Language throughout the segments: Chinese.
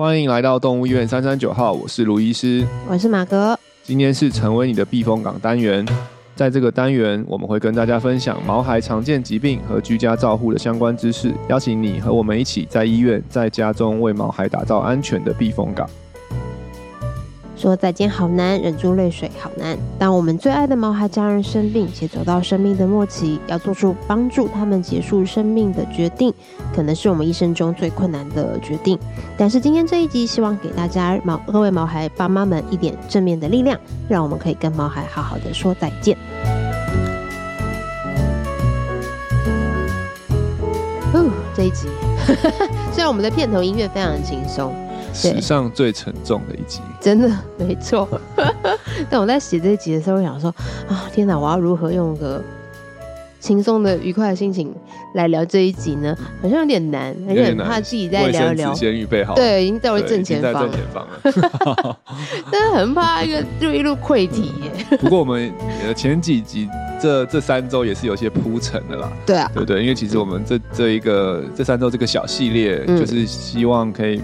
欢迎来到动物医院三三九号，我是卢医师，我是马哥。今天是成为你的避风港单元，在这个单元，我们会跟大家分享毛孩常见疾病和居家照护的相关知识，邀请你和我们一起在医院、在家中为毛孩打造安全的避风港。说再见好难，忍住泪水好难。当我们最爱的毛孩家人生病且走到生命的末期，要做出帮助他们结束生命的决定，可能是我们一生中最困难的决定。但是今天这一集，希望给大家毛各位毛孩爸妈们一点正面的力量，让我们可以跟毛孩好好的说再见。哦，这一集，虽然我们的片头音乐非常的轻松。史上最沉重的一集，真的没错。但我在写这一集的时候，我想说啊，天哪，我要如何用个轻松的、愉快的心情来聊这一集呢？好像有点难，而且很怕自己再聊一聊。先预备好，对，已经在我正前方，正前方了。但是很怕一个就一路溃堤耶。不过我们前几集这这三周也是有些铺陈的啦。对啊，对不对？因为其实我们这这一个这三周这个小系列，就是希望可以。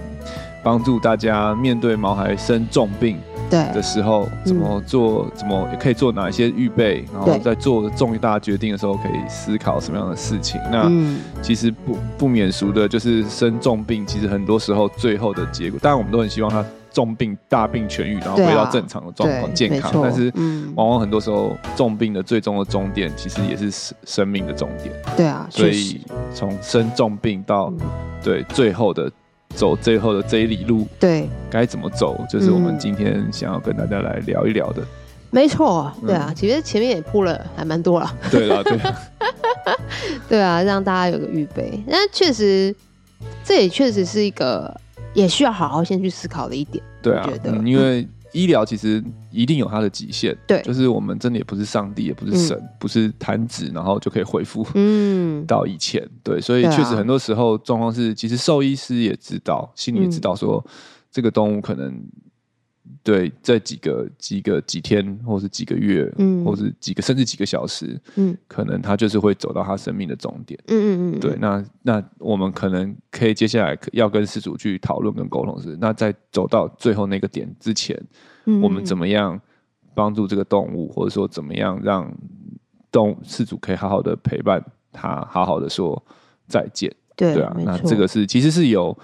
帮助大家面对毛孩生重病的时候，怎么做？怎么也可以做哪一些预备？然后在做重大决定的时候，可以思考什么样的事情？那其实不不免俗的，就是生重病，其实很多时候最后的结果，当然我们都很希望他重病大病痊愈，然后回到正常的状况健康。但是往往很多时候重病的最终的终点，其实也是生生命的终点。对啊，所以从生重病到对最后的。走最后的这一里路，对，该怎么走，就是我们今天想要跟大家来聊一聊的。没错，对啊，其实前面也铺了还蛮多了。对啊，对，对啊，让大家有个预备。那确实，这也确实是一个也需要好好先去思考的一点。对啊，觉得嗯、因为。医疗其实一定有它的极限，对，就是我们真的也不是上帝，也不是神，嗯、不是弹指然后就可以恢复，嗯，到以前，对，所以确实很多时候状况是，其实兽医师也知道，心里也知道说，这个动物可能。对，这几个几个几天，或是几个月，嗯，或是几个甚至几个小时，嗯，可能他就是会走到他生命的终点，嗯嗯嗯，对，那那我们可能可以接下来要跟饲主去讨论跟沟通是，那在走到最后那个点之前，嗯，我们怎么样帮助这个动物，或者说怎么样让动饲主可以好好的陪伴他，好好的说再见，对，对啊，那这个是其实是有。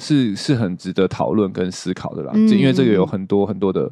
是是很值得讨论跟思考的啦，嗯、因为这个有很多很多的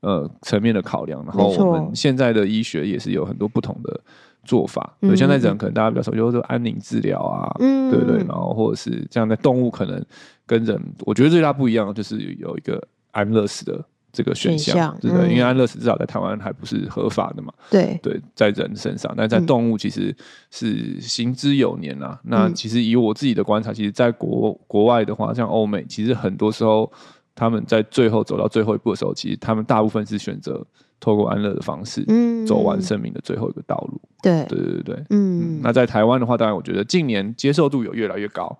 呃层面的考量，然后我们现在的医学也是有很多不同的做法。对，现在人可能大家比较熟，就是说安宁治疗啊，对对，然后或者是这样的动物可能跟人，我觉得最大不一样就是有一个安乐死的。这个选项，对对，因为安乐死至少在台湾还不是合法的嘛。对对，在人身上，但在动物其实是行之有年啦。那其实以我自己的观察，其实，在国国外的话，像欧美，其实很多时候他们在最后走到最后一步的时候，其实他们大部分是选择透过安乐的方式，走完生命的最后一个道路。对对对对，嗯。那在台湾的话，当然我觉得近年接受度有越来越高。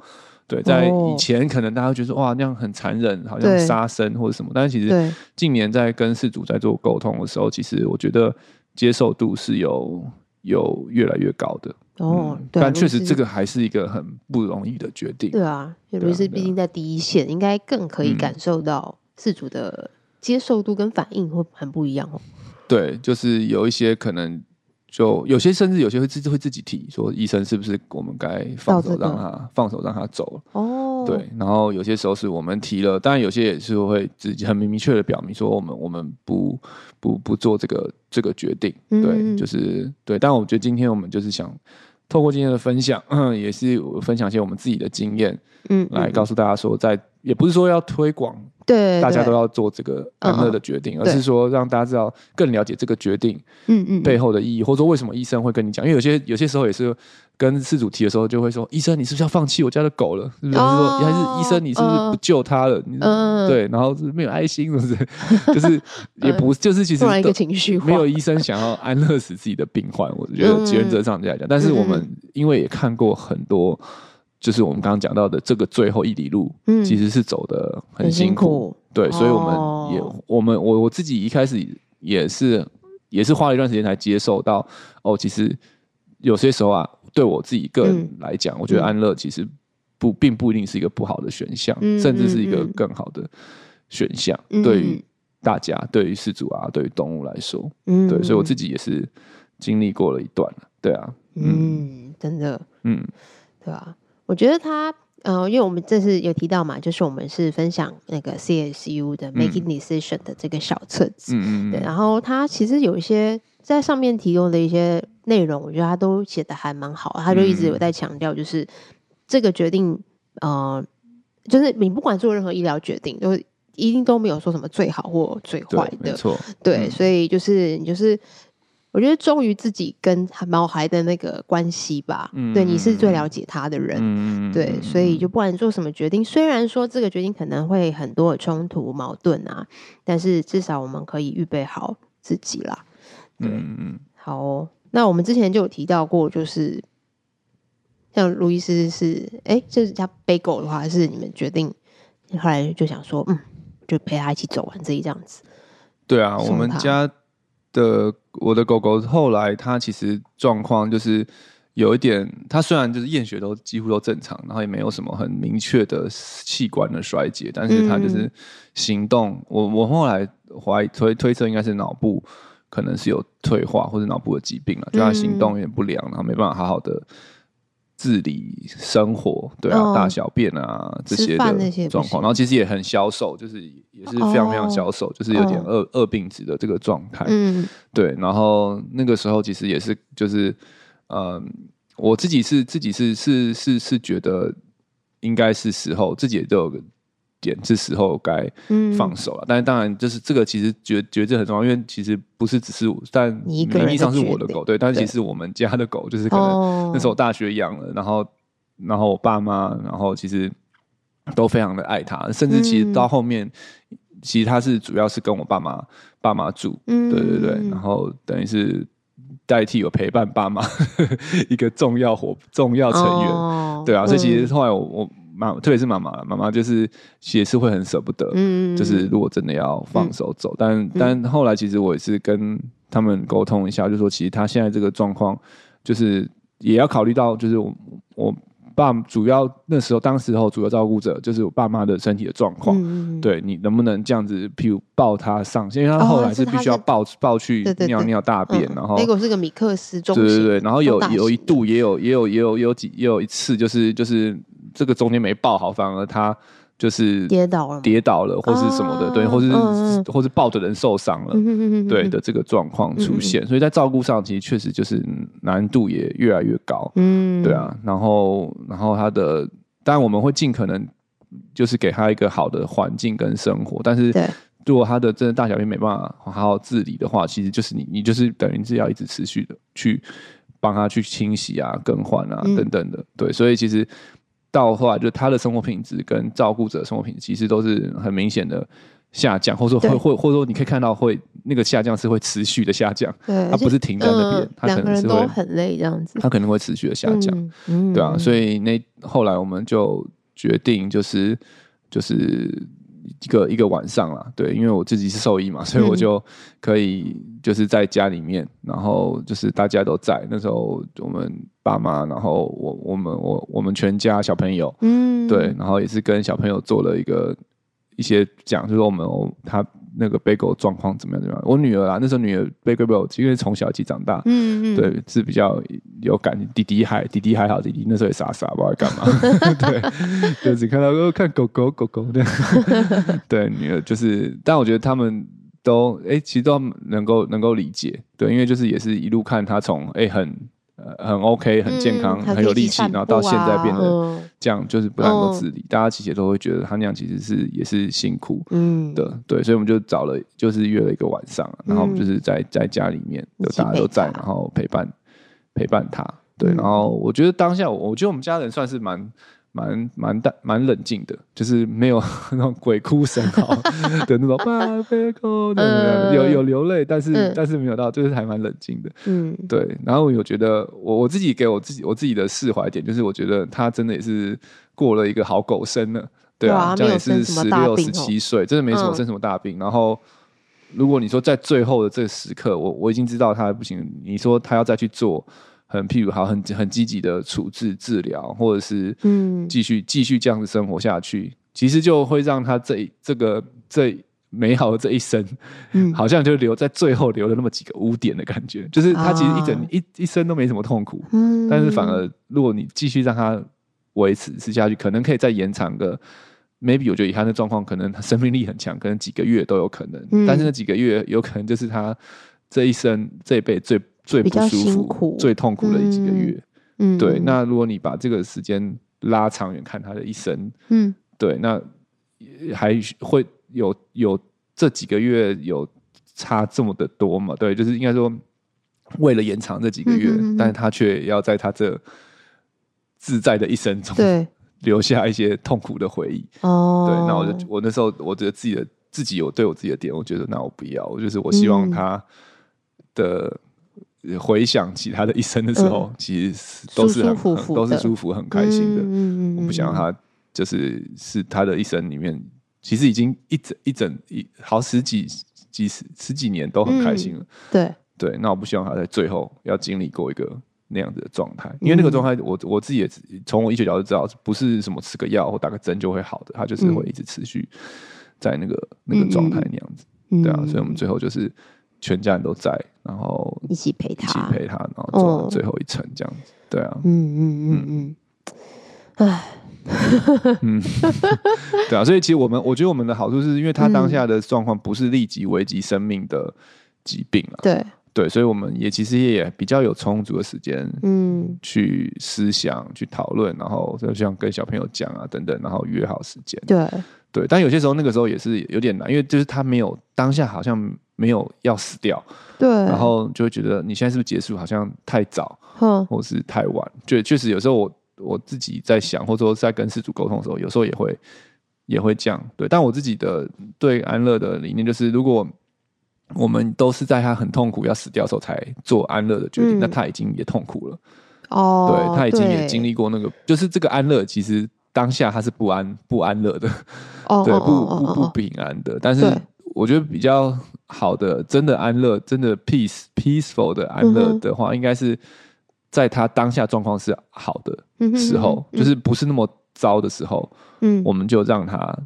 对，在以前可能大家觉得哇，那样很残忍，好像杀生或者什么。但是其实近年在跟事主在做沟通的时候，其实我觉得接受度是有有越来越高的。哦，嗯、但确实这个还是一个很不容易的决定。对啊，尤其是毕竟在第一线，应该更可以感受到事主的接受度跟反应会很不一样哦。对，就是有一些可能。就有些甚至有些会自会自己提说，医生是不是我们该放手让他放手让他走。哦，对，然后有些时候是我们提了，当然有些也是会自己很明确的表明说，我们我们不不不做这个这个决定，对，就是对。但我觉得今天我们就是想透过今天的分享，也是分享一些我们自己的经验，嗯，来告诉大家说，在也不是说要推广。对，大家都要做这个安乐的决定，而是说让大家知道更了解这个决定，嗯嗯，背后的意义，或者说为什么医生会跟你讲？因为有些有些时候也是跟事主提的时候，就会说：“医生，你是不是要放弃我家的狗了？”是不是？还是说，还是医生，你是不是不救它了？嗯，对，然后是没有爱心，是不是？就是 也不就是其实一个情绪，没有医生想要安乐死自己的病患。我觉得原则上这样讲，但是我们因为也看过很多。就是我们刚刚讲到的这个最后一里路，嗯，其实是走的很辛苦，对，所以我们也，哦、我们我我自己一开始也是也是花了一段时间才接受到，哦，其实有些时候啊，对我自己个人来讲，嗯、我觉得安乐其实不并不一定是一个不好的选项，嗯甚至是一个更好的选项，嗯对于大家，对于饲主啊，对于动物来说，嗯，对，所以我自己也是经历过了一段，对啊，嗯，真的，嗯，对啊，我觉得他。呃，因为我们这次有提到嘛，就是我们是分享那个 CSU 的 Making Decision 的这个小册子，嗯嗯，对，然后他其实有一些在上面提供的一些内容，我觉得他都写的还蛮好，他就一直有在强调，就是这个决定，呃，就是你不管做任何医疗决定，都一定都没有说什么最好或最坏的，没错，对，嗯、所以就是你就是。我觉得忠于自己跟毛孩的那个关系吧，嗯、对，你是最了解他的人，嗯、对，所以就不管做什么决定，虽然说这个决定可能会很多的冲突矛盾啊，但是至少我们可以预备好自己啦。对，嗯、好、哦，那我们之前就有提到过，就是像路易斯是，哎，就是家背狗的话，是你们决定，后来就想说，嗯，就陪他一起走完这一这样子。对啊，我们家。的我的狗狗后来它其实状况就是有一点，它虽然就是验血都几乎都正常，然后也没有什么很明确的器官的衰竭，但是它就是行动，嗯、我我后来怀疑推推测应该是脑部可能是有退化或者脑部的疾病了，就它行动有点不良，然后没办法好好的。自理生活，对啊，哦、大小便啊这些的状况，然后其实也很消瘦，就是也是非常非常消瘦，哦、就是有点恶恶、哦、病子的这个状态。嗯，对。然后那个时候其实也是，就是嗯、呃，我自己是自己是是是是觉得应该是时候，自己也都有个。点是时候该放手了，嗯、但是当然就是这个其实觉觉得很重要，因为其实不是只是，但名义上是我的狗，对，但是其实我们家的狗就是可能那时候大学养了，然后然后我爸妈，然后其实都非常的爱它，甚至其实到后面，嗯、其实它是主要是跟我爸妈爸妈住，嗯、对对对，然后等于是代替我陪伴爸妈 一个重要伙重要成员，哦、对啊，所以其实后来我我。妈，特别是妈妈，妈妈就是也是会很舍不得，嗯，就是如果真的要放手走，嗯、但但后来其实我也是跟他们沟通一下，就说其实他现在这个状况，就是也要考虑到，就是我我爸主要那时候当时候主要照顾者就是我爸妈的身体的状况，嗯、对你能不能这样子，譬如抱他上，因为他后来是必须要抱、哦、抱去尿尿大便，然后那个是个米克斯中，对对对，然后有有一度也有也有也有也有几也有一次就是就是。这个中间没抱好，反而他就是跌倒了，跌倒了，或是什么的，啊、对，或是、嗯、或是抱的人受伤了，嗯、对的这个状况出现，嗯、所以在照顾上其实确实就是难度也越来越高，嗯，对啊，然后然后他的当然我们会尽可能就是给他一个好的环境跟生活，但是如果他的真的大小便没办法好好自理的话，其实就是你你就是等于是要一直持续的去帮他去清洗啊、更换啊、嗯、等等的，对，所以其实。到后来，就他的生活品质跟照顾者的生活品质，其实都是很明显的下降，或者说会或或者说你可以看到会那个下降是会持续的下降，对，它不是停在那边，他、呃、可能是会很累这样子，他可能会持续的下降，嗯。嗯、对啊，所以那后来我们就决定就是就是。一个一个晚上啦，对，因为我自己是兽医嘛，所以我就可以就是在家里面，嗯、然后就是大家都在那时候，我们爸妈，然后我我们我我们全家小朋友，嗯，对，然后也是跟小朋友做了一个一些讲，就是我们他。那个被狗状况怎么样？怎么样？我女儿啊，那时候女儿贝狗，因为从小一起长大，嗯嗯，对，是比较有感。弟弟还弟弟还好，弟弟那时候也傻傻，不知道干嘛。对，就只看到哦，看狗狗狗狗的。对，女儿就是，但我觉得他们都哎、欸，其实都能够能够理解。对，因为就是也是一路看他从哎很。呃，很 OK，很健康，嗯、很有力气，然后到现在变得这样，就是不能够自理。嗯、大家其实都会觉得他那样其实是也是辛苦，嗯的，对，所以我们就找了，就是约了一个晚上，然后我们就是在在家里面，就大家都在，然后陪伴陪伴他，对，然后我觉得当下，我觉得我们家人算是蛮。蛮蛮淡蛮冷静的，就是没有 那种鬼哭神嚎的那种，有有流泪，但是、嗯、但是没有到，就是还蛮冷静的。嗯，对。然后我有觉得，我我自己给我自己我自己的释怀点，就是我觉得他真的也是过了一个好狗生了。对啊，这样也是十六十七岁，真的没什么生什么大病。嗯、然后如果你说在最后的这个时刻，我我已经知道他不行，你说他要再去做。很譬如好很很积极的处置治疗，或者是嗯继续继续这样子生活下去，其实就会让他这这个这美好的这一生，嗯，好像就留在最后留了那么几个污点的感觉，就是他其实一整、啊、一一生都没什么痛苦，嗯，但是反而如果你继续让他维持吃下去，可能可以再延长个。maybe 我觉得以他的状况，可能他生命力很强，可能几个月都有可能。嗯、但是那几个月有可能就是他这一生这一辈最最不舒服、最痛苦的几个月。嗯，对。那如果你把这个时间拉长远看他的一生，嗯，对，那还会有有这几个月有差这么的多嘛？对，就是应该说为了延长这几个月，嗯嗯嗯，但是他却要在他这自在的一生中，对。留下一些痛苦的回忆哦，对，那我就我那时候我觉得自己的自己有对我自己的点，我觉得那我不要，我就是我希望他的回想起他的一生的时候，嗯、其实都是很都是舒服很开心的，嗯、我不想让他就是是他的一生里面，其实已经一整一整一好十几几十十几年都很开心了，嗯、对。对，那我不希望他在最后要经历过一个。那样子的状态，因为那个状态，我我自己也从我医学角度知道，不是什么吃个药或打个针就会好的，他就是会一直持续在那个、嗯、那个状态那样子，嗯、对啊，所以我们最后就是全家人都在，然后一起陪他，一起陪他，然后走到最后一程这样子，哦、对啊，嗯嗯嗯。嗯，唉，嗯，对啊，所以其实我们我觉得我们的好处是因为他当下的状况不是立即危及生命的疾病啊，对。对，所以我们也其实也比较有充足的时间，嗯，去思想、去讨论，然后就像跟小朋友讲啊等等，然后约好时间。对。对，但有些时候那个时候也是有点难，因为就是他没有当下好像没有要死掉，对，然后就会觉得你现在是不是结束好像太早，嗯，或是太晚？就确实有时候我我自己在想，或者说在跟事主沟通的时候，有时候也会也会这样。对，但我自己的对安乐的理念就是，如果我们都是在他很痛苦要死掉的时候才做安乐的决定，嗯、那他已经也痛苦了。哦，对，他已经也经历过那个，就是这个安乐，其实当下他是不安不安乐的，哦、对，不不不平安的。但是我觉得比较好的，真的安乐，真的 peace peaceful 的安乐的话，应该是在他当下状况是好的时候，嗯哼嗯哼就是不是那么糟的时候，嗯，我们就让他。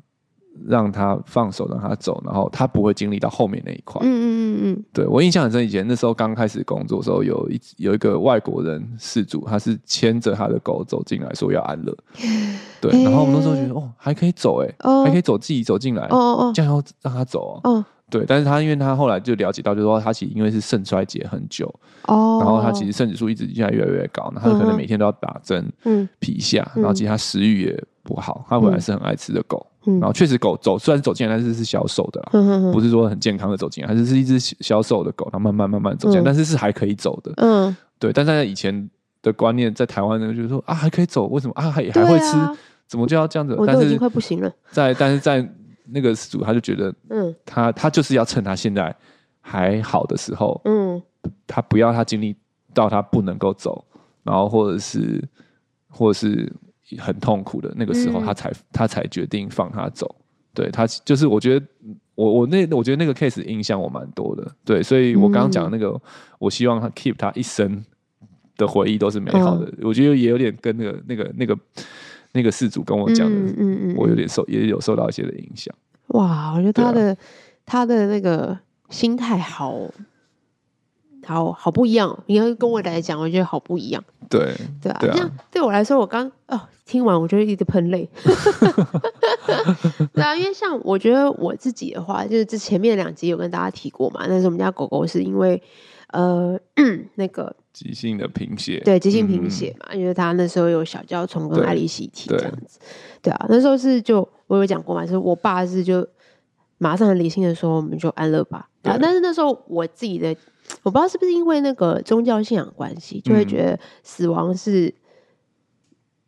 让他放手，让他走，然后他不会经历到后面那一块。嗯嗯嗯嗯。对，我印象很深，以前那时候刚开始工作的时候，有一有一个外国人事主，他是牵着他的狗走进来，说要安乐。对，然后我们那时候觉得，哦，还可以走，哎，还可以走，自己走进来，哦哦，这样要让他走，哦。对，但是他因为他后来就了解到，就是说他其实因为是肾衰竭很久，哦，然后他其实肾指数一直现在越来越高，然后他可能每天都要打针，嗯，皮下，然后其实他食欲也不好，他本来是很爱吃的狗。然后确实狗走，虽然走进来，但是是消瘦的啦，嗯、哼哼不是说很健康的走进来，它是是一只消瘦的狗，它慢慢慢慢走进来，嗯、但是是还可以走的。嗯，对。但在以前的观念，在台湾呢就是说啊，还可以走，为什么啊还还会吃？啊、怎么就要这样子？我都已经快不行了。在但是在那个主，他就觉得，嗯，他他就是要趁他现在还好的时候，嗯，他不要他经历到他不能够走，然后或者是或者是。很痛苦的那个时候，他才、嗯、他才决定放他走。对他就是，我觉得我我那我觉得那个 case 影响我蛮多的。对，所以我刚刚讲的那个，嗯、我希望他 keep 他一生的回忆都是美好的。嗯、我觉得也有点跟那个那个那个那个事主跟我讲的，嗯嗯嗯、我有点受也有受到一些的影响。哇，我觉得他的、啊、他的那个心态好。好好不一样，你要跟我来讲，我觉得好不一样。对对啊，这样对我来说，我刚哦听完，我就一直喷泪。对啊，因为像我觉得我自己的话，就是这前面两集有跟大家提过嘛，但是我们家狗狗是因为呃 那个急性的贫血，对急性贫血嘛，因为他那时候有小焦虫跟艾利希体这样子。对啊，那时候是就我有讲过嘛，就是我爸是就马上很理性的说，我们就安乐吧。啊，但是那时候我自己的。我不知道是不是因为那个宗教信仰关系，就会觉得死亡是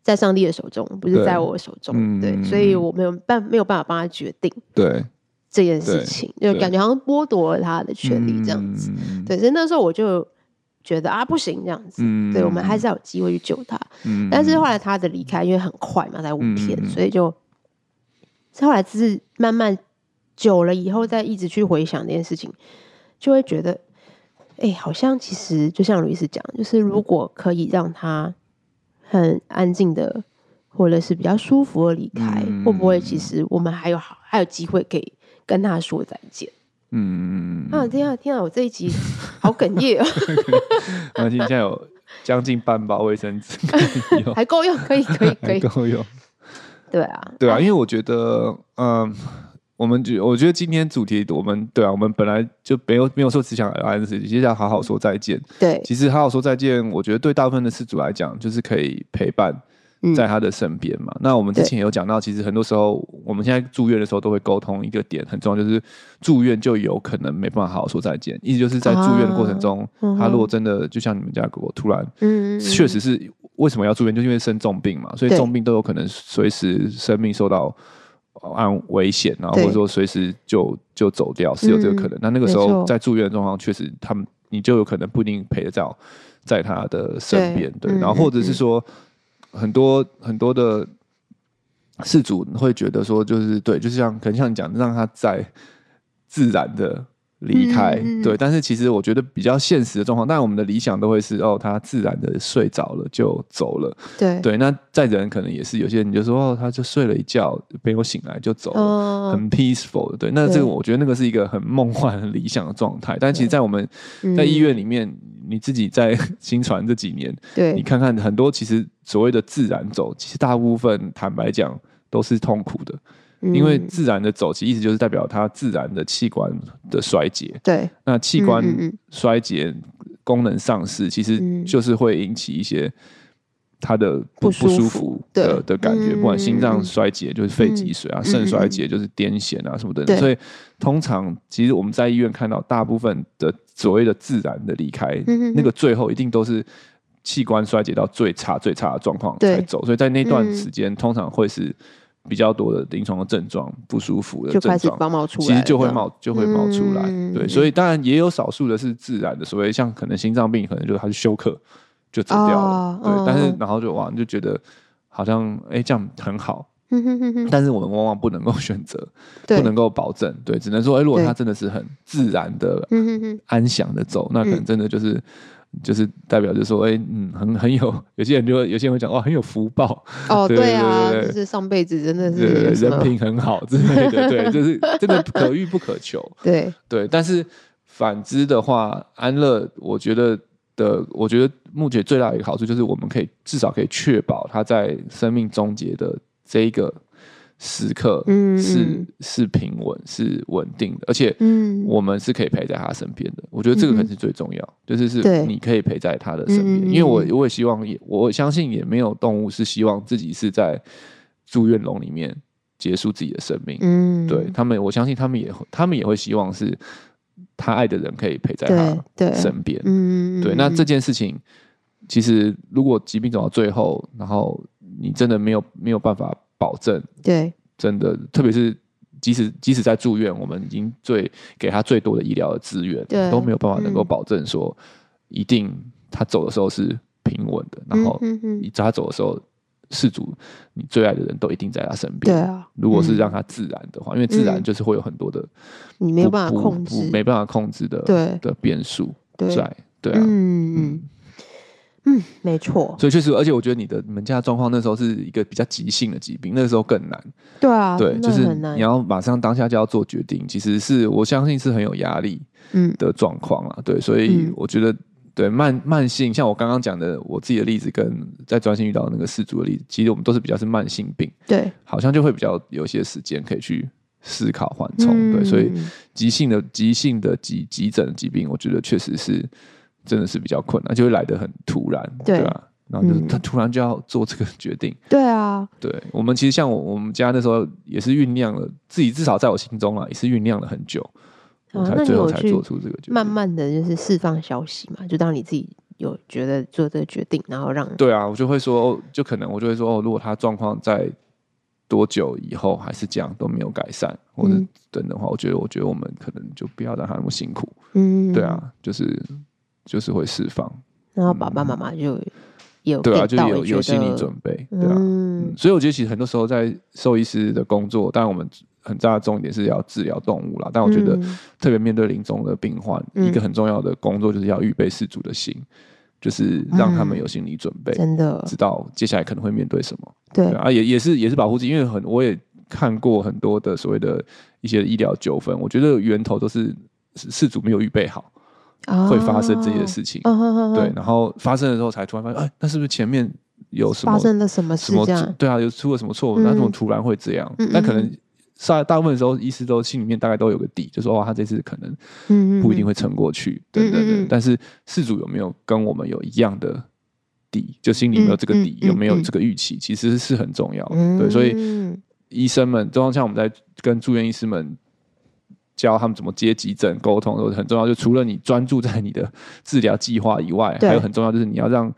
在上帝的手中，不是在我手中。对，所以我没有办没有办法帮他决定对这件事情，就感觉好像剥夺了他的权利这样子。对，所以那时候我就觉得啊，不行这样子。对，我们还是要有机会去救他。但是后来他的离开因为很快嘛，才五天，所以就后来只是慢慢久了以后，再一直去回想这件事情，就会觉得。哎，好像其实就像卢医师讲，就是如果可以让他很安静的，或者是比较舒服的离开，嗯、会不会其实我们还有好还有机会可以跟他说再见？嗯啊，天啊天啊，我这一集好哽咽 啊！而且现在有将近半包卫生纸，还够用，可以可以可以够用。对啊，对啊，因为我觉得，嗯。我们觉，我觉得今天主题，我们对啊，我们本来就没有没有说只想安的事情，其实要好好说再见。对，其实好好说再见，我觉得对大部分的事主来讲，就是可以陪伴在他的身边嘛。嗯、那我们之前有讲到，其实很多时候我们现在住院的时候都会沟通一个点，很重要，就是住院就有可能没办法好好说再见。意思就是在住院的过程中，啊嗯、他如果真的就像你们家狗狗突然，嗯，确实是为什么要住院，就是因为生重病嘛，所以重病都有可能随时生命受到。按危险然后，或者说随时就就走掉，是有这个可能。那、嗯、那个时候在住院的状况，确实他们你就有可能不一定陪得到在他的身边，对。然后或者是说，很多很多的事主会觉得说，就是对，就是像可能像你讲，让他在自然的。离开，嗯、对，但是其实我觉得比较现实的状况，但我们的理想都会是哦，他自然的睡着了就走了，对对。那在人可能也是有些人就说哦，他就睡了一觉，没有醒来就走了，哦、很 peaceful 的，对。那这个我觉得那个是一个很梦幻、很理想的状态。但其实，在我们在医院里面，嗯、你自己在新传这几年，对，你看看很多其实所谓的自然走，其实大部分坦白讲都是痛苦的。因为自然的走，其实意思就是代表它自然的器官的衰竭。对，那器官衰竭、功能丧失，其实就是会引起一些它的不不舒服的的感觉。不管心脏衰竭就是肺积水啊，肾衰竭就是癫痫啊什么的。所以通常其实我们在医院看到大部分的所谓的自然的离开，那个最后一定都是器官衰竭到最差最差的状况才走。所以在那段时间，通常会是。比较多的临床的症状，不舒服的症状，其实就会冒就会冒出来。对，所以当然也有少数的是自然的，所谓像可能心脏病，可能就他是休克就走掉了。对，但是然后就哇，你就觉得好像哎这样很好。但是我们往往不能够选择，不能够保证。对，只能说哎，如果他真的是很自然的、安详的走，那可能真的就是。就是代表，就是说，哎、欸，嗯，很很有，有些人就会，有些人会讲，哇，很有福报。哦，对啊，就是上辈子真的是人品很好之类的，对，就是真的可遇不可求。对对，但是反之的话，安乐，我觉得的，我觉得目前最大的一个好处就是，我们可以至少可以确保他在生命终结的这一个。时刻是是平稳是稳定的，而且我们是可以陪在他身边的。我觉得这个可能是最重要，嗯、就是是你可以陪在他的身边。因为我我也希望也我相信也没有动物是希望自己是在住院笼里面结束自己的生命。嗯，对他们，我相信他们也他们也会希望是他爱的人可以陪在他身边。嗯，对。那这件事情其实如果疾病走到最后，然后你真的没有没有办法。保证对，真的，特别是即使即使在住院，我们已经最给他最多的医疗的资源，对都没有办法能够保证说，一定他走的时候是平稳的。嗯、然后你在他走的时候，事主你最爱的人都一定在他身边。对啊，如果是让他自然的话，嗯、因为自然就是会有很多的你没有办法控制，没办法控制的对。的变数在，对啊，嗯。嗯。嗯，没错。所以确实，而且我觉得你的你们家状况那时候是一个比较急性的疾病，那个时候更难。对啊，对，就是你要马上当下就要做决定，其实是我相信是很有压力嗯的状况啊。嗯、对，所以我觉得对慢慢性，像我刚刚讲的我自己的例子，跟在专心遇到那个饲主的例子，其实我们都是比较是慢性病。对，好像就会比较有些时间可以去思考缓冲。嗯、对，所以急性的急性的急急诊的疾病，我觉得确实是。真的是比较困难，就会来得很突然，对吧？然后就是他突然就要做这个决定，对啊，对。我们其实像我我们家那时候也是酝酿了，自己至少在我心中啊，也是酝酿了很久，我才最后才做出这个决定。慢慢的就是释放消息嘛，就当你自己有觉得做这个决定，然后让对啊，我就会说，就可能我就会说，哦，如果他状况在多久以后还是这样都没有改善，或者等的话，我觉得我觉得我们可能就不要让他那么辛苦，嗯，对啊，就是。就是会释放，然后爸爸妈妈就有对啊，就有有心理准备，对啊。嗯，所以我觉得其实很多时候在兽医师的工作，当然我们很大的重点是要治疗动物啦。但我觉得特别面对临终的病患，一个很重要的工作就是要预备事主的心，就是让他们有心理准备，真的知道接下来可能会面对什么。对啊，也也是也是保护自己，因为很我也看过很多的所谓的一些医疗纠纷，我觉得源头都是事主没有预备好。会发生这些事情，对，然后发生的时候才突然发现，哎，那是不是前面有什么发生了什么事？对啊，有出了什么错误？那怎么突然会这样？那可能大大部分的时候，医师都心里面大概都有个底，就说哇，他这次可能不一定会撑过去，等等等。但是事主有没有跟我们有一样的底？就心里没有这个底，有没有这个预期？其实是很重要的。对，所以医生们，就像我们在跟住院医师们。教他们怎么接急诊、沟通都是很重要。就除了你专注在你的治疗计划以外，还有很重要就是你要让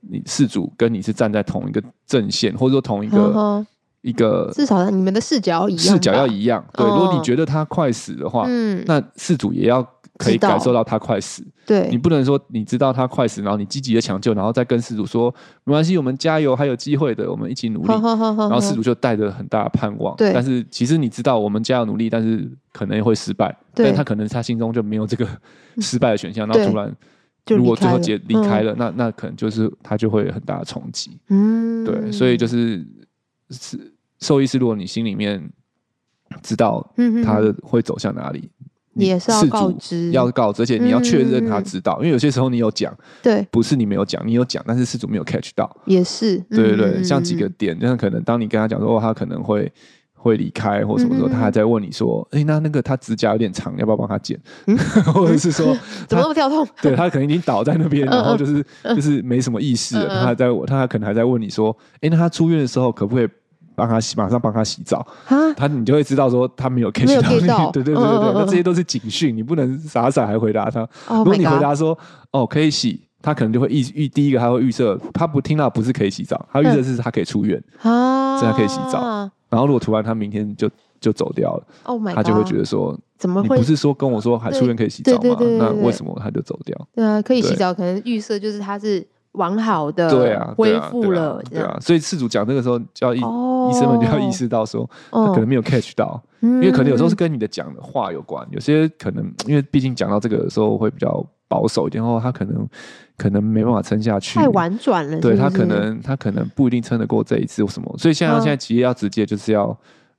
你事主跟你是站在同一个阵线，或者说同一个一个至少你们的视角一样，视角要一样。对，哦、如果你觉得他快死的话，嗯，那事主也要。可以感受到他快死，对，你不能说你知道他快死，然后你积极的抢救，然后再跟饲主说没关系，我们加油，还有机会的，我们一起努力。然后饲主就带着很大的盼望，对。但是其实你知道我们加油努力，但是可能会失败，但他可能他心中就没有这个 失败的选项，然后突然如果最后结离开了，那那可能就是他就会有很大的冲击，嗯，对。所以就是是兽医师，如果你心里面知道他会走向哪里。也是要告知，要告知，而且你要确认他知道，因为有些时候你有讲，对，不是你没有讲，你有讲，但是事主没有 catch 到，也是，对对对，像几个点，就像可能当你跟他讲说哦他可能会会离开或什么时候，他还在问你说，哎，那那个他指甲有点长，要不要帮他剪？或者是说 怎么那么跳痛？对，他可能已经倒在那边，然后就是就是没什么意识了，他还在，他可能还在问你说，哎，那他出院的时候可不可以？帮他洗，马上帮他洗澡。蛤他你就会知道说他没有 catch 到你，对对对对对，那这些都是警讯，你不能傻傻还回答他。Oh、如果你回答说哦可以洗，他可能就会预预第一个他会预设，他不听到不是可以洗澡，他预设是他可以出院，啊，这样可以洗澡。然后如果突然他明天就就走掉了，oh、my 他就会觉得说怎么会？你不是说跟我说还出院可以洗澡吗？那为什么他就走掉？对啊，可以洗澡，可能预设就是他是。完好的，对啊，恢复了，对啊，所以事主讲这个时候，叫医医生们就要意识到说，他可能没有 catch 到，因为可能有时候是跟你的讲的话有关，有些可能因为毕竟讲到这个的时候会比较保守一点，然后他可能可能没办法撑下去，太婉转了，对他可能他可能不一定撑得过这一次或什么，所以现在现在其实要直接就是要，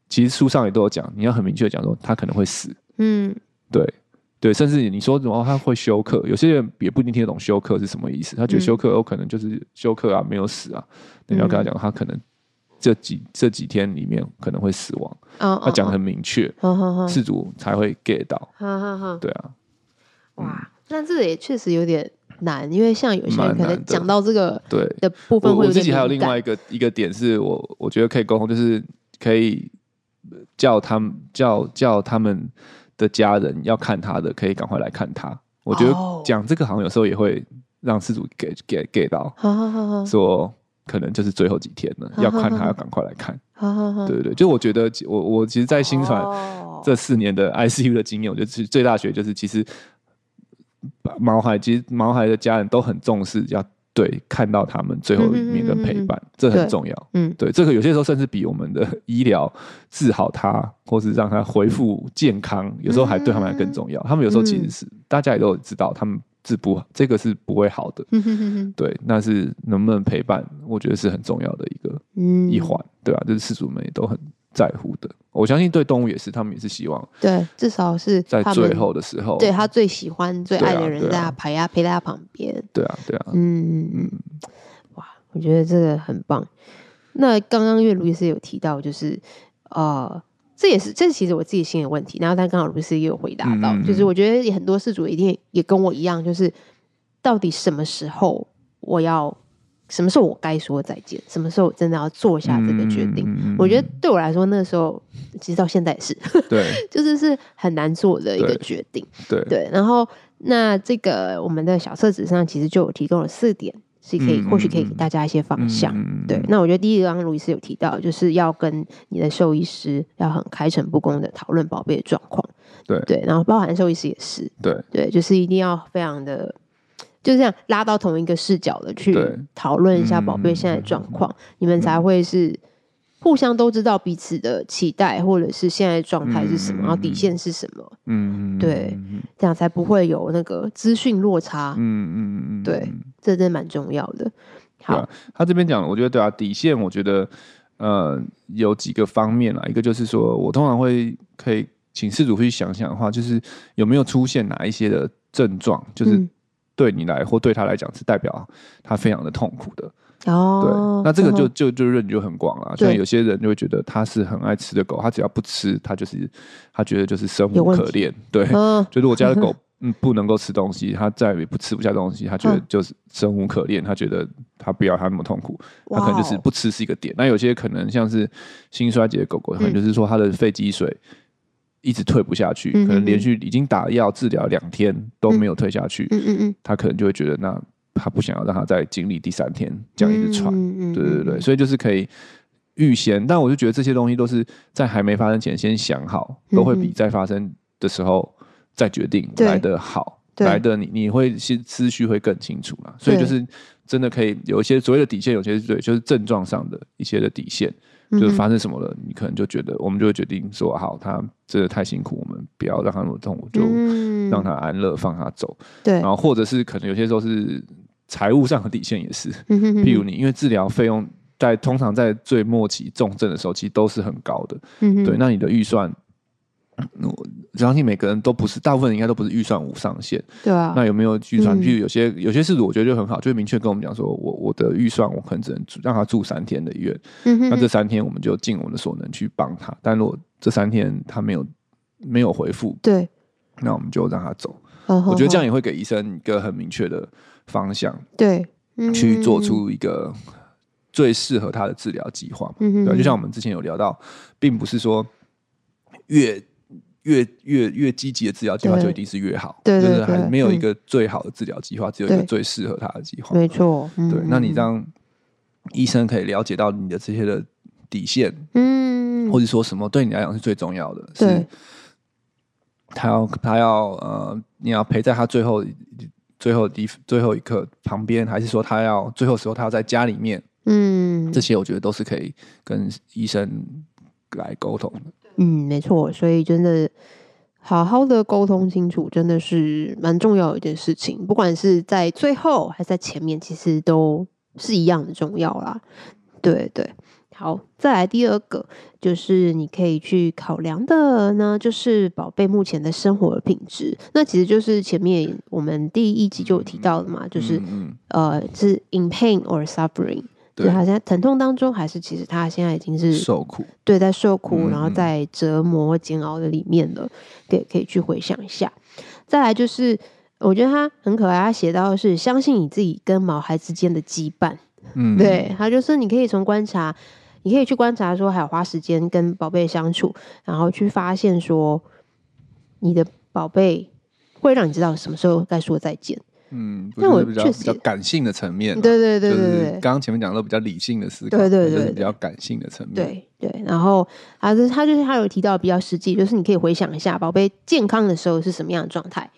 其实书上也都有讲，你要很明确讲说他可能会死，嗯，对。对，甚至你说什么他会休克，有些人也不一定听得懂休克是什么意思。他觉得休克有可能就是休克啊，没有死啊。你要跟他讲，他可能这几这几天里面可能会死亡。他讲得很明确，事主才会 get 到。对啊，哇，那这个也确实有点难，因为像有些人可能讲到这个对的部分。我自己还有另外一个一个点是我我觉得可以沟通，就是可以叫他们叫叫他们。的家人要看他的，可以赶快来看他。我觉得讲这个好像有时候也会让事主给给给到，说可能就是最后几天了，要看他要赶快来看。对对对，就我觉得我我其实，在新传这四年的 ICU 的经验，我觉得最大学就是其实毛孩其实毛孩的家人都很重视要。对，看到他们最后一面的陪伴，嗯、这很重要。嗯，对，这个有些时候甚至比我们的医疗治好他，或是让他恢复健康，有时候还对他们还更重要。嗯、他们有时候其实是、嗯、大家也都知道，他们治不这个是不会好的。对，那是能不能陪伴，我觉得是很重要的一个、嗯、一环，对吧、啊？就是饲主们也都很。在乎的，我相信对动物也是，他们也是希望对，至少是在最后的时候，对他最喜欢、最爱的人在他陪啊陪在他旁边。对啊，对啊，嗯嗯，哇，我觉得这个很棒。那刚刚因为卢医师有提到，就是呃，这也是这其实我自己心里的问题。然后但刚好卢医师也有回答到，嗯、就是我觉得很多事主一定也跟我一样，就是到底什么时候我要。什么时候我该说再见？什么时候我真的要做下这个决定？嗯、我觉得对我来说，那时候其实到现在也是，对，就是是很难做的一个决定。对，对，对。然后，那这个我们的小册子上其实就有提供了四点，是可以、嗯、或许可以给大家一些方向。嗯、对，那我觉得第一个，刚刚卢医师有提到，就是要跟你的兽医师要很开诚布公的讨论宝贝的状况。对，对。然后，包含兽医师也是。对，对，就是一定要非常的。就这样拉到同一个视角的去讨论一下宝贝现在状况，嗯、你们才会是互相都知道彼此的期待，或者是现在状态是什么，嗯、然后底线是什么。嗯，对，这样才不会有那个资讯落差。嗯嗯嗯，对，这真的蛮重要的。好，啊、他这边讲，我觉得对啊，底线，我觉得呃有几个方面啦，一个就是说我通常会可以请事主去想想的话，就是有没有出现哪一些的症状，就是对你来、嗯、或对他来讲是代表他非常的痛苦的。哦，对，那这个就就就认就很广了。像有些人就会觉得他是很爱吃的狗，他只要不吃，他就是他觉得就是生无可恋。对，嗯、就如果家的狗。嗯，不能够吃东西，他再也不吃不下东西，他觉得就是生无可恋，嗯、他觉得他不要他那么痛苦，他可能就是不吃是一个点。那有些可能像是心衰竭的狗狗，可能就是说他的肺积水一直退不下去，嗯、可能连续已经打药治疗两天都没有退下去，嗯嗯嗯，他可能就会觉得那他不想要让他再经历第三天这样一直喘，对对对，所以就是可以预先，但我就觉得这些东西都是在还没发生前先想好，都会比在发生的时候。再决定来得好，来的你你会思思绪会更清楚嘛？所以就是真的可以有一些所谓的底线，有些是对，就是症状上的一些的底线，就是发生什么了，你可能就觉得我们就会决定说，好，他真的太辛苦，我们不要让他那么痛苦，就让他安乐，放他走。对，然后或者是可能有些时候是财务上的底线也是，譬如你因为治疗费用在通常在最末期重症的时候，其实都是很高的。对，那你的预算。我相信每个人都不是，大部分人应该都不是预算无上限。对啊。那有没有预算？譬如有些有些事主，我觉得就很好，就明确跟我们讲说，我我的预算我可能只能让他住三天的医院。嗯哼。那这三天我们就尽我们的所能去帮他。但如果这三天他没有没有回复，对，那我们就让他走。我觉得这样也会给医生一个很明确的方向。对。去做出一个最适合他的治疗计划。嗯哼。对，就像我们之前有聊到，并不是说越。越越越积极的治疗计划就一定是越好，对，对，对，就是还没有一个最好的治疗计划，嗯、只有一个最适合他的计划。没错，嗯、对。那你让医生可以了解到你的这些的底线，嗯，或者说什么对你来讲是最重要的，对是他要他要呃，你要陪在他最后最后一最后一刻旁边，还是说他要最后时候他要在家里面？嗯，这些我觉得都是可以跟医生来沟通的。嗯，没错，所以真的好好的沟通清楚，真的是蛮重要的一件事情。不管是在最后还是在前面，其实都是一样的重要啦。对对，好，再来第二个，就是你可以去考量的呢，就是宝贝目前的生活的品质。那其实就是前面我们第一集就有提到的嘛，就是嗯嗯呃，是 in pain or suffering。对，他现在疼痛当中，还是其实他现在已经是受苦，对，在受苦，嗯、然后在折磨、煎熬的里面了。对，可以去回想一下。再来就是，我觉得他很可爱，他写到的是相信你自己跟毛孩之间的羁绊。嗯，对，他就是你可以从观察，你可以去观察说，还有花时间跟宝贝相处，然后去发现说，你的宝贝会让你知道什么时候该说再见。嗯，那我确实比较感性的层面，对对对对对，刚刚前面讲的都比较理性的思考，对对对，比较感性的层面，对对。然后啊，就是他就是他有提到比较实际，就是你可以回想一下宝贝健康的时候是什么样的状态，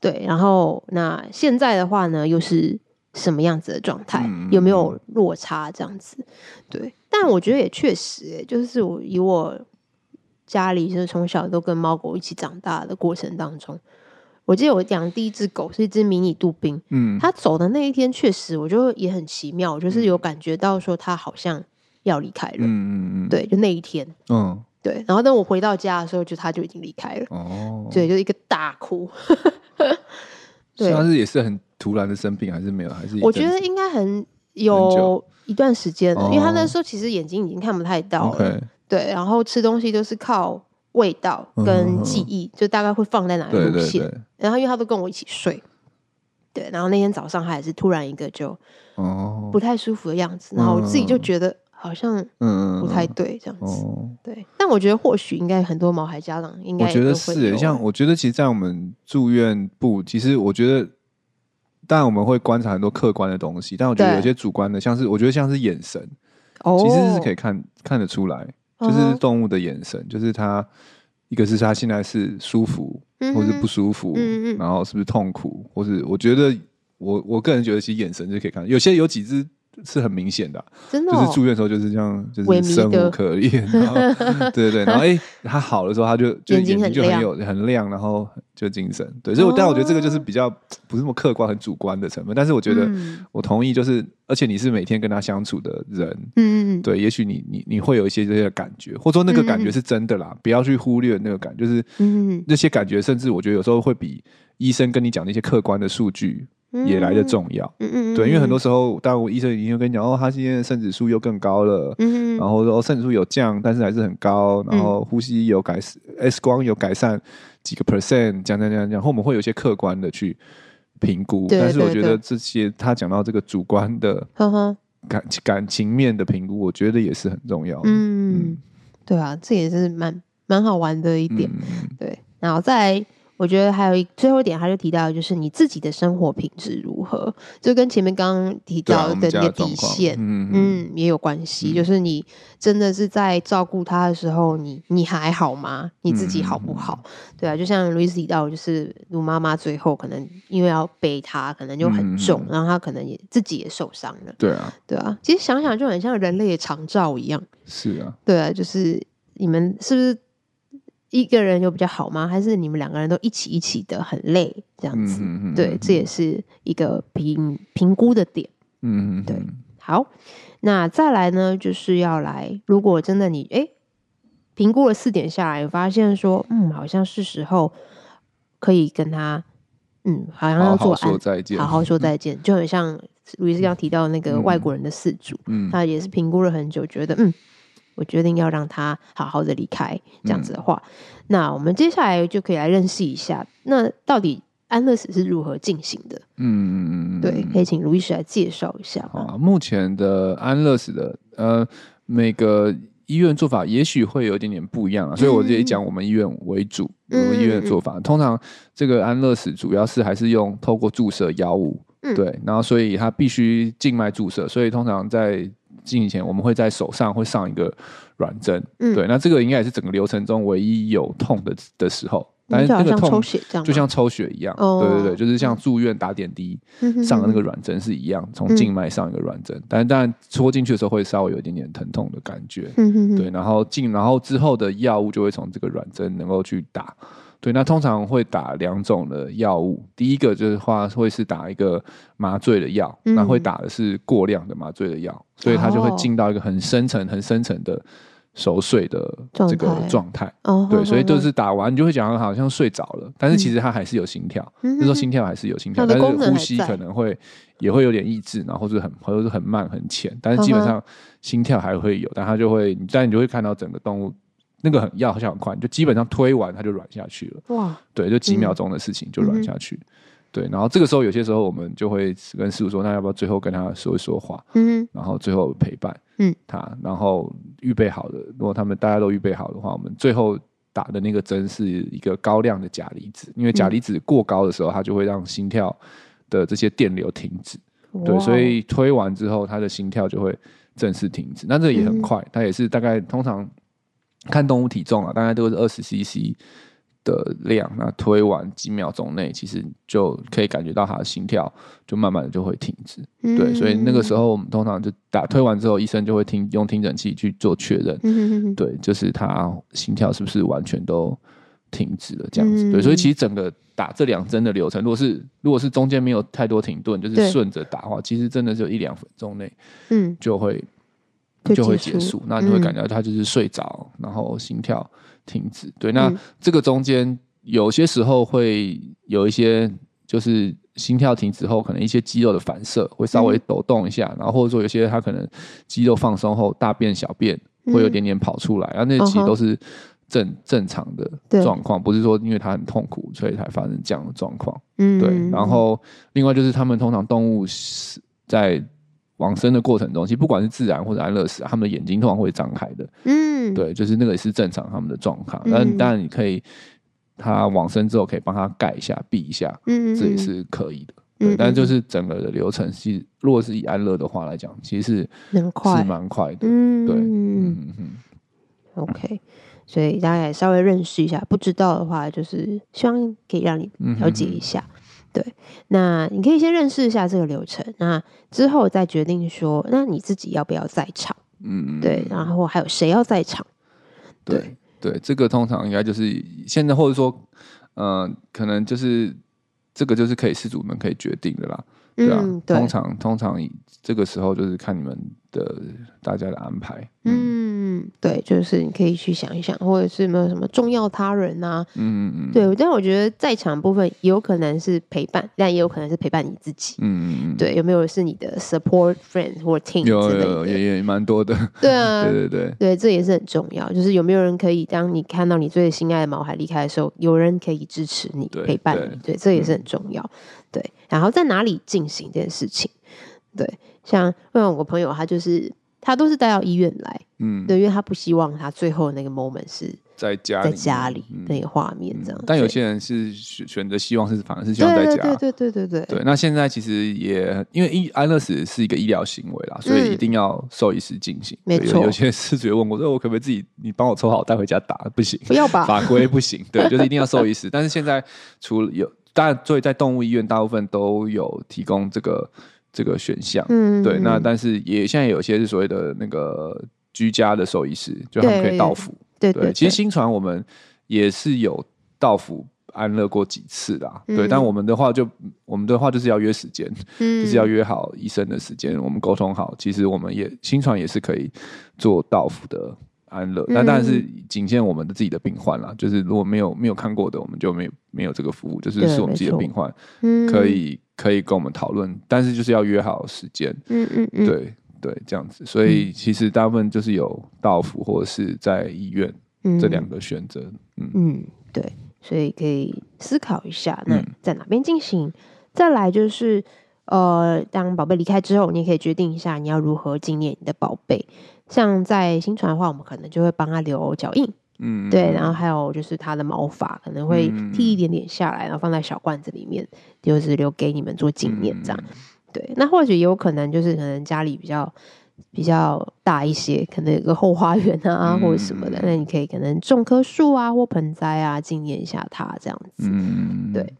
对。然后那现在的话呢，又是什么样子的状态？有没有落差这样子？对。但我觉得也确实，就是我以我家里就是从小都跟猫狗一起长大的过程当中。我记得我养的第一只狗是一只迷你杜宾，嗯，它走的那一天确实，我就也很奇妙，就是有感觉到说它好像要离开了，嗯嗯嗯，对，就那一天，嗯，对，然后等我回到家的时候，就它就已经离开了，哦，对，就一个大哭，对，它是也是很突然的生病，还是没有，还是我觉得应该很有一段时间了，因为它那时候其实眼睛已经看不太到了，对，然后吃东西都是靠。味道跟记忆，就大概会放在哪个路线。然后因为他都跟我一起睡，对。然后那天早上他也是突然一个就哦不太舒服的样子，然后我自己就觉得好像嗯不太对这样子。对，但我觉得或许应该很多毛孩家长应该我觉得是，像我觉得其实，在我们住院部，其实我觉得当然我们会观察很多客观的东西，但我觉得有些主观的，像是我觉得像是眼神，哦，其实是可以看看得出来。就是动物的眼神，就是它，一个是它现在是舒服，或是不舒服，然后是不是痛苦，或是我觉得我我个人觉得其实眼神就可以看，有些有几只。是很明显的、啊，真的、哦，就是住院的时候就是这样，就是生无可恋，然后对 对对，然后哎、欸，他好的时候他就就眼睛就很有很亮，然后就精神，对，所以我但我觉得这个就是比较不是那么客观、很主观的成分，但是我觉得我同意，就是、嗯、而且你是每天跟他相处的人，嗯嗯对，也许你你你会有一些这些感觉，或者说那个感觉是真的啦，嗯、不要去忽略那个感觉，就是嗯那些感觉，甚至我觉得有时候会比医生跟你讲那些客观的数据。也来的重要，嗯嗯，对，因为很多时候，当然我医生已经跟你讲，哦，他今天的肾指数又更高了，嗯，然后说肾指数有降，但是还是很高，然后呼吸有改善，X 光有改善几个 percent，这样这样这样，然后我们会有一些客观的去评估，但是我觉得这些他讲到这个主观的感感情面的评估，我觉得也是很重要，嗯，对啊，这也是蛮蛮好玩的一点，对，然后再。我觉得还有一最后一点，他就提到，就是你自己的生活品质如何，就跟前面刚刚提到的那个底线，嗯嗯，也有关系。嗯、就是你真的是在照顾他的时候，你你还好吗？你自己好不好？嗯、对啊，就像 Louis 提到，就是卢妈妈最后可能因为要背他，可能就很重，嗯、然后他可能也自己也受伤了。对啊，对啊。其实想想就很像人类的长照一样。是啊，对啊，就是你们是不是？一个人有比较好吗？还是你们两个人都一起一起的很累这样子？嗯、哼哼对，这也是一个评评估的点。嗯哼哼对。好，那再来呢，就是要来，如果真的你哎评估了四点下来，发现说嗯，好像是时候可以跟他嗯，好像要做好好说再见，好好说再见，嗯、就很像路易斯刚刚提到那个外国人的四主，嗯，他也是评估了很久，觉得嗯。我决定要让他好好的离开，这样子的话，嗯、那我们接下来就可以来认识一下，那到底安乐死是如何进行的？嗯嗯嗯，对，可以请卢医师来介绍一下。啊，目前的安乐死的呃，每个医院做法也许会有一点点不一样啊，嗯、所以我就以讲我们医院为主，我们医院的做法，嗯、通常这个安乐死主要是还是用透过注射药物，嗯、对，然后所以它必须静脉注射，所以通常在进行前，我们会在手上会上一个软针，嗯、对，那这个应该也是整个流程中唯一有痛的的时候，但是那个痛就像抽血一样，哦、对对对，就是像住院打点滴上的那个软针是一样，从静脉上一个软针，嗯、但是当然戳进去的时候会稍微有一点点疼痛的感觉，对，然后进然后之后的药物就会从这个软针能够去打。对，那通常会打两种的药物，第一个就是话会是打一个麻醉的药，那、嗯、会打的是过量的麻醉的药，所以它就会进到一个很深层、很深层的熟睡的这个状态。哦，对，所以就是打完你就会讲好像睡着了，但是其实它还是有心跳，嗯、那时候心跳还是有心跳，但是呼吸可能会也会有点抑制，然后或者很或者是很慢很浅，但是基本上心跳还会有，但它就会，但你就会看到整个动物。那个很要好像很快，就基本上推完它就软下去了。哇，对，就几秒钟的事情就软下去。嗯、对，然后这个时候有些时候我们就会跟师傅说，那要不要最后跟他说一说话？嗯，然后最后陪伴，嗯，他，然后预备好的，如果他们大家都预备好的话，我们最后打的那个针是一个高量的钾离子，因为钾离子过高的时候，它就会让心跳的这些电流停止。哇对，所以推完之后，他的心跳就会正式停止。那这也很快，它也是大概通常。看动物体重啊，大概都是二十 CC 的量。那推完几秒钟内，其实就可以感觉到他的心跳就慢慢的就会停止。嗯、对，所以那个时候我们通常就打推完之后，医生就会听用听诊器去做确认。嗯、对，就是他心跳是不是完全都停止了这样子。嗯、对，所以其实整个打这两针的流程，如果是如果是中间没有太多停顿，就是顺着打的话，其实真的就一两分钟内，嗯，就会。就会结束，那你会感觉到他就是睡着，嗯、然后心跳停止。对，那这个中间有些时候会有一些，就是心跳停止后，可能一些肌肉的反射会稍微抖动一下，嗯、然后或者说有些他可能肌肉放松后，大便小便会有点点跑出来，嗯、然后那其实都是正正常的状况，不是说因为他很痛苦所以才发生这样的状况。嗯，对。然后另外就是他们通常动物是在。往生的过程中，其实不管是自然或者安乐死，他们的眼睛通常会张开的。嗯，对，就是那个也是正常他们的状况。但、嗯、当然你可以，他往生之后可以帮他盖一下、闭一下，嗯，这也是可以的。对，嗯、但就是整个的流程，其实如果是以安乐的话来讲，其实是快是蛮快的。嗯，对，嗯嗯。OK，所以大家也稍微认识一下，不知道的话，就是希望可以让你了解一下。嗯对，那你可以先认识一下这个流程，那之后再决定说，那你自己要不要在场？嗯，对，然后还有谁要在场？对对，对，这个通常应该就是现在，或者说，嗯、呃，可能就是这个就是可以事主们可以决定的啦。对啊，嗯、对通常通常这个时候就是看你们的大家的安排。嗯，嗯对，就是你可以去想一想，或者是有没有什么重要他人啊？嗯嗯嗯。对，但我觉得在场部分有可能是陪伴，但也有可能是陪伴你自己。嗯嗯嗯对，有没有是你的 support friend 或 team？有有有，也也蛮多的。对啊，对对对对，这也是很重要。就是有没有人可以当你看到你最心爱的毛孩离开的时候，有人可以支持你、陪伴你？对，这也是很重要。嗯对，然后在哪里进行这件事情？对，像因为我朋友，他就是他都是带到医院来，嗯，对，因为他不希望他最后那个 moment 是在家在家里那个画面这样。但有些人是选选择希望是反而是希望在家，对对对对对对。那现在其实也因为医安乐死是一个医疗行为啦，所以一定要兽医师进行。没错，有些事主问我说：“我可不可以自己你帮我抽好带回家打？”不行，不要吧？法规不行。对，就是一定要兽医师。但是现在除了有。当然，所以在动物医院，大部分都有提供这个这个选项。嗯，对。那但是也现在有些是所谓的那个居家的兽医师，就他们可以到府。对。其实新传我们也是有到府安乐过几次的。嗯、对，但我们的话就我们的话就是要约时间，嗯、就是要约好医生的时间，我们沟通好。其实我们也新传也是可以做到府的。安乐，那当然是仅限我们的自己的病患啦。嗯、就是如果没有没有看过的，我们就没有没有这个服务。就是是我们自己的病患，可以可以跟我们讨论，但是就是要约好时间。嗯嗯嗯，对对，这样子。所以其实大部分就是有到府或者是在医院这两个选择。嗯嗯，对，所以可以思考一下，那在哪边进行？嗯、再来就是呃，当宝贝离开之后，你也可以决定一下你要如何纪念你的宝贝。像在新传的话，我们可能就会帮他留脚印，嗯，对，然后还有就是它的毛发可能会剃一点点下来，然后放在小罐子里面，就是留给你们做纪念这样。对，那或许也有可能就是可能家里比较比较大一些，可能有个后花园啊 或者什么的，那你可以可能种棵树啊或盆栽啊，纪念一下它这样子，嗯，对。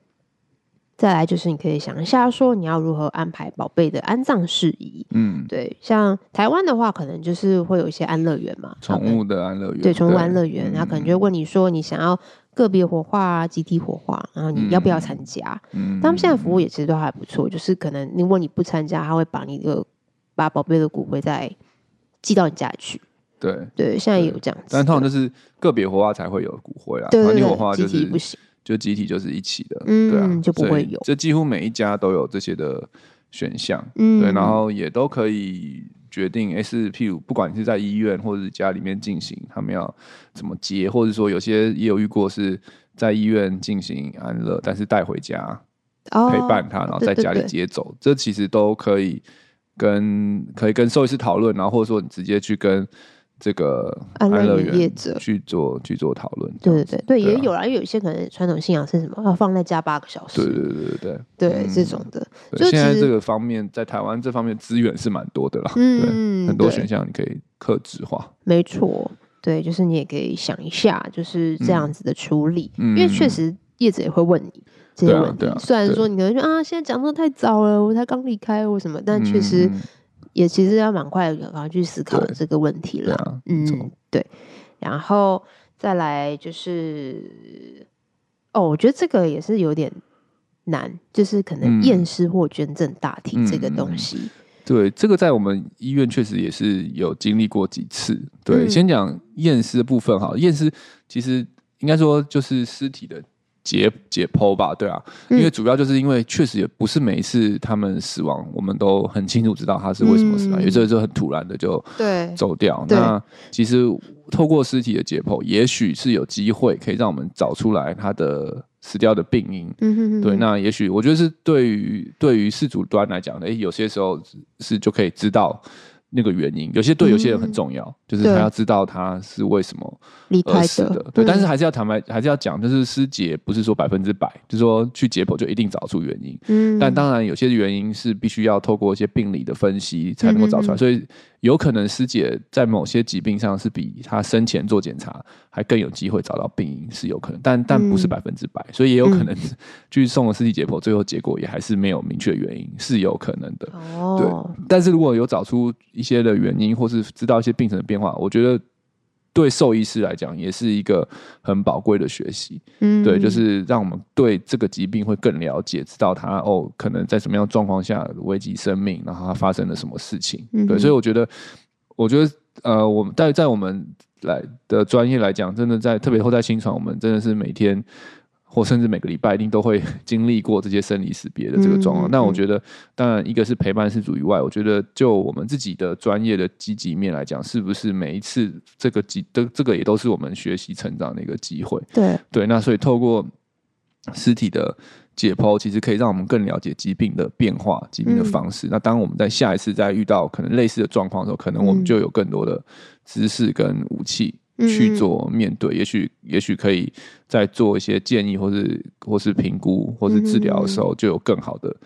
再来就是你可以想一下，说你要如何安排宝贝的安葬事宜。嗯，对，像台湾的话，可能就是会有一些安乐园嘛，宠物的安乐园，对，宠物安乐园，他可能就会问你说，你想要个别火化啊，集体火化，然后你要不要参加？嗯，他们现在服务也其实都还不错，就是可能如果你不参加，他会把你的把宝贝的骨灰再寄到你家里去。对对，现在也有这样子，但通常就是个别火化才会有骨灰啊，团体火化就是集体不行。就集体就是一起的，嗯、对啊，就不会有。这几乎每一家都有这些的选项，嗯，对，然后也都可以决定，哎，是譬如不管你是在医院或者是家里面进行，他们要怎么接，或者说有些也有遇过是在医院进行安乐，但是带回家陪伴他，哦、然后在家里接走，对对对，这其实都可以跟可以跟兽医师讨论，然后或者说你直接去跟。这个安乐园去做去做讨论，对对对对，也有啦，因为有一些可能传统信仰是什么，要放在家八个小时，对对对对对，这种的。现在这个方面在台湾这方面资源是蛮多的啦，嗯，很多选项你可以克制化，没错，对，就是你也可以想一下，就是这样子的处理，因为确实业者也会问你这些问题，虽然说你可能说啊，现在讲的太早了，我才刚离开或什么，但确实。也其实要蛮快的，然后去思考这个问题了。啊、嗯，对。然后再来就是，哦，我觉得这个也是有点难，就是可能验尸或捐赠大体这个东西。嗯、对，这个在我们医院确实也是有经历过几次。对，嗯、先讲验尸的部分哈，验尸其实应该说就是尸体的。解解剖吧，对啊，因为主要就是因为确实也不是每一次他们死亡，我们都很清楚知道他是为什么死亡，嗯、有时候就很突然的就走掉。那其实透过尸体的解剖，也许是有机会可以让我们找出来他的死掉的病因。嗯哼哼对，那也许我觉得是对于对于事主端来讲的，诶，有些时候是就可以知道。那个原因，有些对有些人很重要，嗯、就是他要知道他是为什么而死的。的对，嗯、但是还是要坦白，还是要讲，就是师姐不是说百分之百，就是说去解剖就一定找出原因。嗯，但当然有些原因是必须要透过一些病理的分析才能够找出来。嗯、所以有可能师姐在某些疾病上是比她生前做检查还更有机会找到病因，是有可能，但但不是百分之百，所以也有可能 去送了尸体解剖，最后结果也还是没有明确原因，是有可能的。哦，对。但是如果有找出一些的原因，或是知道一些病程的变化，我觉得。对兽医师来讲，也是一个很宝贵的学习。嗯，对，就是让我们对这个疾病会更了解，知道它哦，可能在什么样的状况下危及生命，然后它发生了什么事情。嗯、对，所以我觉得，我觉得，呃，我们在在我们来的专业来讲，真的在特别后在新传，我们真的是每天。或甚至每个礼拜一定都会 经历过这些生离死别的这个状况。那、嗯、我觉得，当然一个是陪伴是主以外，我觉得就我们自己的专业的积极面来讲，是不是每一次这个机的这个也都是我们学习成长的一个机会？对对。那所以透过尸体的解剖，其实可以让我们更了解疾病的变化、疾病的方式。嗯、那当我们在下一次再遇到可能类似的状况的时候，可能我们就有更多的知识跟武器。去做面对，也许也许可以在做一些建议，或是或是评估，或是治疗的时候，就有更好的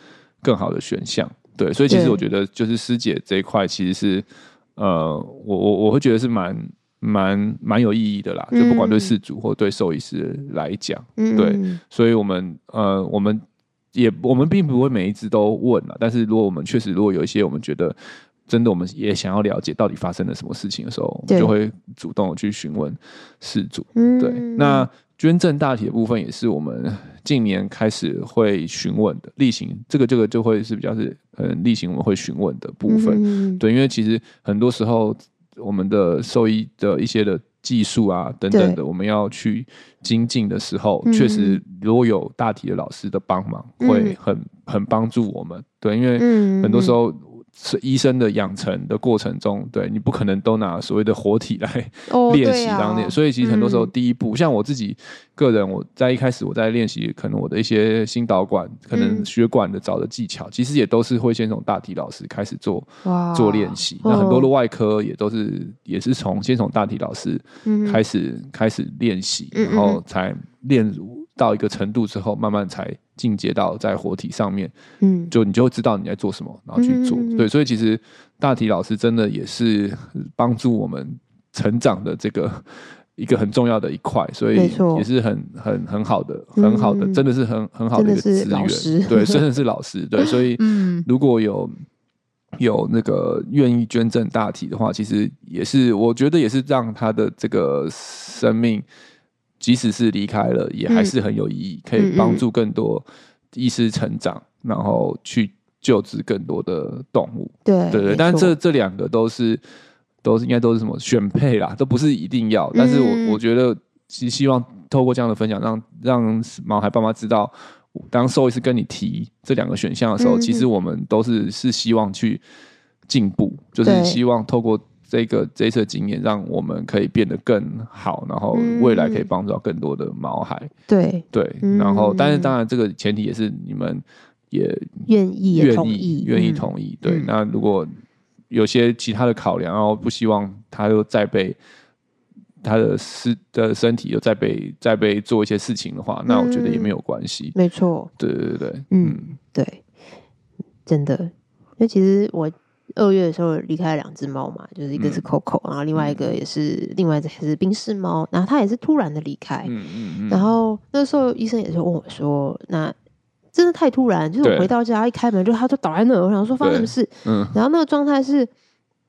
更好的选项。对，所以其实我觉得，就是师姐这一块，其实是呃，我我我会觉得是蛮蛮蛮有意义的啦。就不管对事主或对兽医师来讲，对，所以我们呃，我们也我们并不会每一只都问了，但是如果我们确实如果有一些我们觉得。真的，我们也想要了解到底发生了什么事情的时候，我们就会主动去询问事主。对，那捐赠大体的部分也是我们近年开始会询问的例行，这个这个就会是比较是嗯例行我们会询问的部分。对，因为其实很多时候我们的兽医的一些的技术啊等等的，我们要去精进的时候，确实如果有大体的老师的帮忙，会很很帮助我们。对，因为很多时候。是医生的养成的过程中，对你不可能都拿所谓的活体来 练习当练，所以其实很多时候第一步，像我自己个人，我在一开始我在练习，可能我的一些心导管、可能血管的找的技巧，其实也都是会先从大体老师开始做做练习。那很多的外科也都是也是从先从大体老师开始开始练习，然后才练到一个程度之后，慢慢才。进阶到在活体上面，嗯，就你就会知道你在做什么，然后去做。嗯、对，所以其实大体老师真的也是帮助我们成长的这个一个很重要的一块，所以也是很很很好的，很好的，真的是很很好的一个资源。对，真的是老师。对，所以 如果有有那个愿意捐赠大体的话，其实也是我觉得也是让他的这个生命。即使是离开了，也还是很有意义，嗯、可以帮助更多医师成长，然后去救治更多的动物。对对对，但这这两个都是都是应该都是什么选配啦，都不是一定要。但是我、嗯、我觉得，其实希望透过这样的分享，让让毛孩爸妈知道，当兽医师跟你提这两个选项的时候，嗯、其实我们都是是希望去进步，就是希望透过。这个这一次经验，让我们可以变得更好，然后未来可以帮助到更多的毛孩。对。对，然后但是当然，这个前提也是你们也愿意愿意愿意同意。对，那如果有些其他的考量，然后不希望他又再被他的身的身体又再被再被做一些事情的话，那我觉得也没有关系。没错，对对对，嗯，对，真的，因为其实我。二月的时候离开了两只猫嘛，就是一个是 Coco，、嗯、然后另外一个也是、嗯、另外一只是冰室猫，然后它也是突然的离开，嗯嗯嗯、然后那时候医生也是问我说：“那真的太突然，就是我回到家一开门就它就倒在那，我想说发生什么事？嗯，然后那个状态是，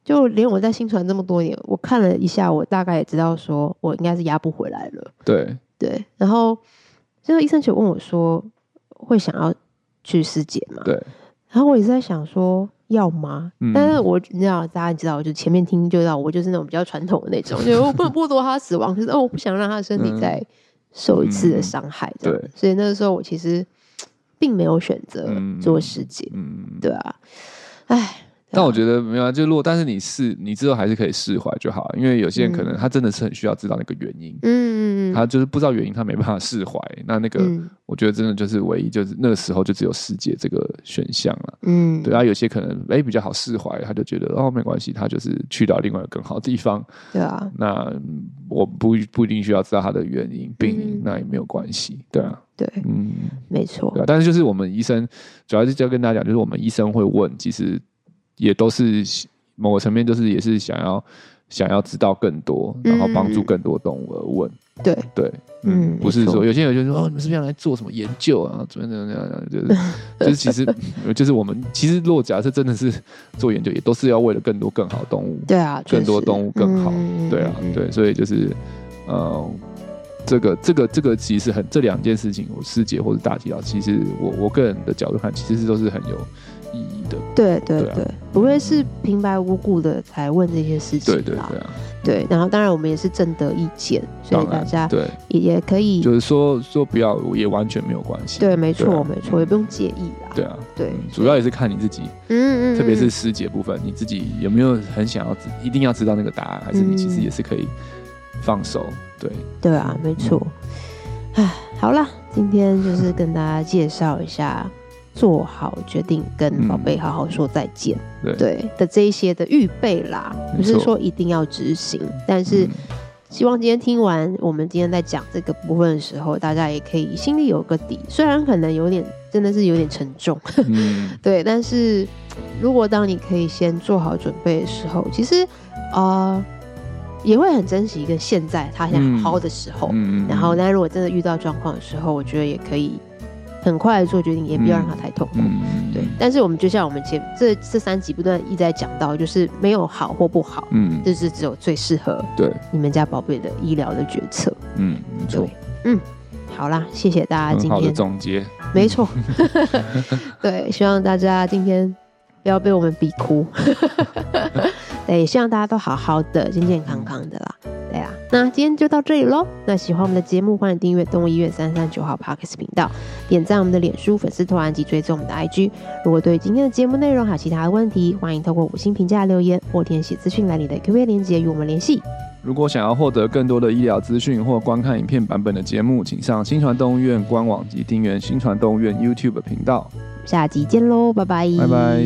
就连我在新传这么多年，我看了一下，我大概也知道说我应该是压不回来了，对对，然后这个医生就问我说会想要去尸检吗？对，然后我也是在想说。要吗？但是我你知道，大家知道，就前面听就知道，我就是那种比较传统的那种，就我不能 剥夺他死亡，就是哦，我不想让他的身体再受一次的伤害，对，所以那个时候我其实并没有选择做尸检，嗯，对啊，哎。但我觉得没有啊，就如果但是你是你之后还是可以释怀就好，因为有些人可能他真的是很需要知道那个原因，嗯，他就是不知道原因，他没办法释怀。那那个我觉得真的就是唯一就是那个时候就只有世界这个选项了，嗯，对啊，有些可能哎比较好释怀，他就觉得哦没关系，他就是去到另外一个更好的地方，对啊，那我不不一定需要知道他的原因病因，那也没有关系，对啊，对，嗯，没错，对啊，但是就是我们医生主要是就要跟大家讲，就是我们医生会问，其实。也都是某个层面就是也是想要想要知道更多，然后帮助更多动物而问。对对，嗯，不是说有些人就说哦，你们是不是要来做什么研究啊？怎么怎么样？就是 就是其实就是我们其实如果假设真的是做研究，也都是要为了更多更好的动物。对啊，更多动物更好。对啊，对，所以就是呃，这个这个这个其实很这两件事情，我师姐或者大体老，其实我我个人的角度看，其实都是很有意义的。对对对，不会是平白无故的才问这些事情。对对对啊。对，然后当然我们也是征得意见，所以大家对也也可以，就是说说不要也完全没有关系。对，没错没错，也不用介意啦。对啊，对，主要也是看你自己，嗯嗯，特别是师姐部分，你自己有没有很想要一定要知道那个答案，还是你其实也是可以放手？对，对啊，没错。哎，好了，今天就是跟大家介绍一下。做好决定，跟宝贝好好说再见，嗯、对，对的这一些的预备啦，不是说一定要执行，但是希望今天听完我们今天在讲这个部分的时候，大家也可以心里有个底，虽然可能有点真的是有点沉重，嗯、对，但是如果当你可以先做好准备的时候，其实啊、呃、也会很珍惜一个现在他想好好的时候，嗯、然后但如果真的遇到状况的时候，我觉得也可以。很快的做决定，也不要让他太痛苦。嗯、对，但是我们就像我们前这这三集不断一直在讲到，就是没有好或不好，嗯，就是只有最适合对你们家宝贝的医疗的决策。嗯，没错。嗯，好啦，谢谢大家今天好的总结。没错。对，希望大家今天不要被我们逼哭。对，希望大家都好好的、健健康康的啦。那今天就到这里喽。那喜欢我们的节目，欢迎订阅动物医院三三九号 Podcast 频道，点赞我们的脸书粉丝团及追踪我们的 IG。如果对今天的节目内容还有其他的问题，欢迎透过五星评价留言或填写资讯栏里的 QA 链接与我们联系。如果想要获得更多的医疗资讯或观看影片版本的节目，请上新传动物医院官网及订阅新传动物医院 YouTube 频道。下集见喽，拜拜，拜拜。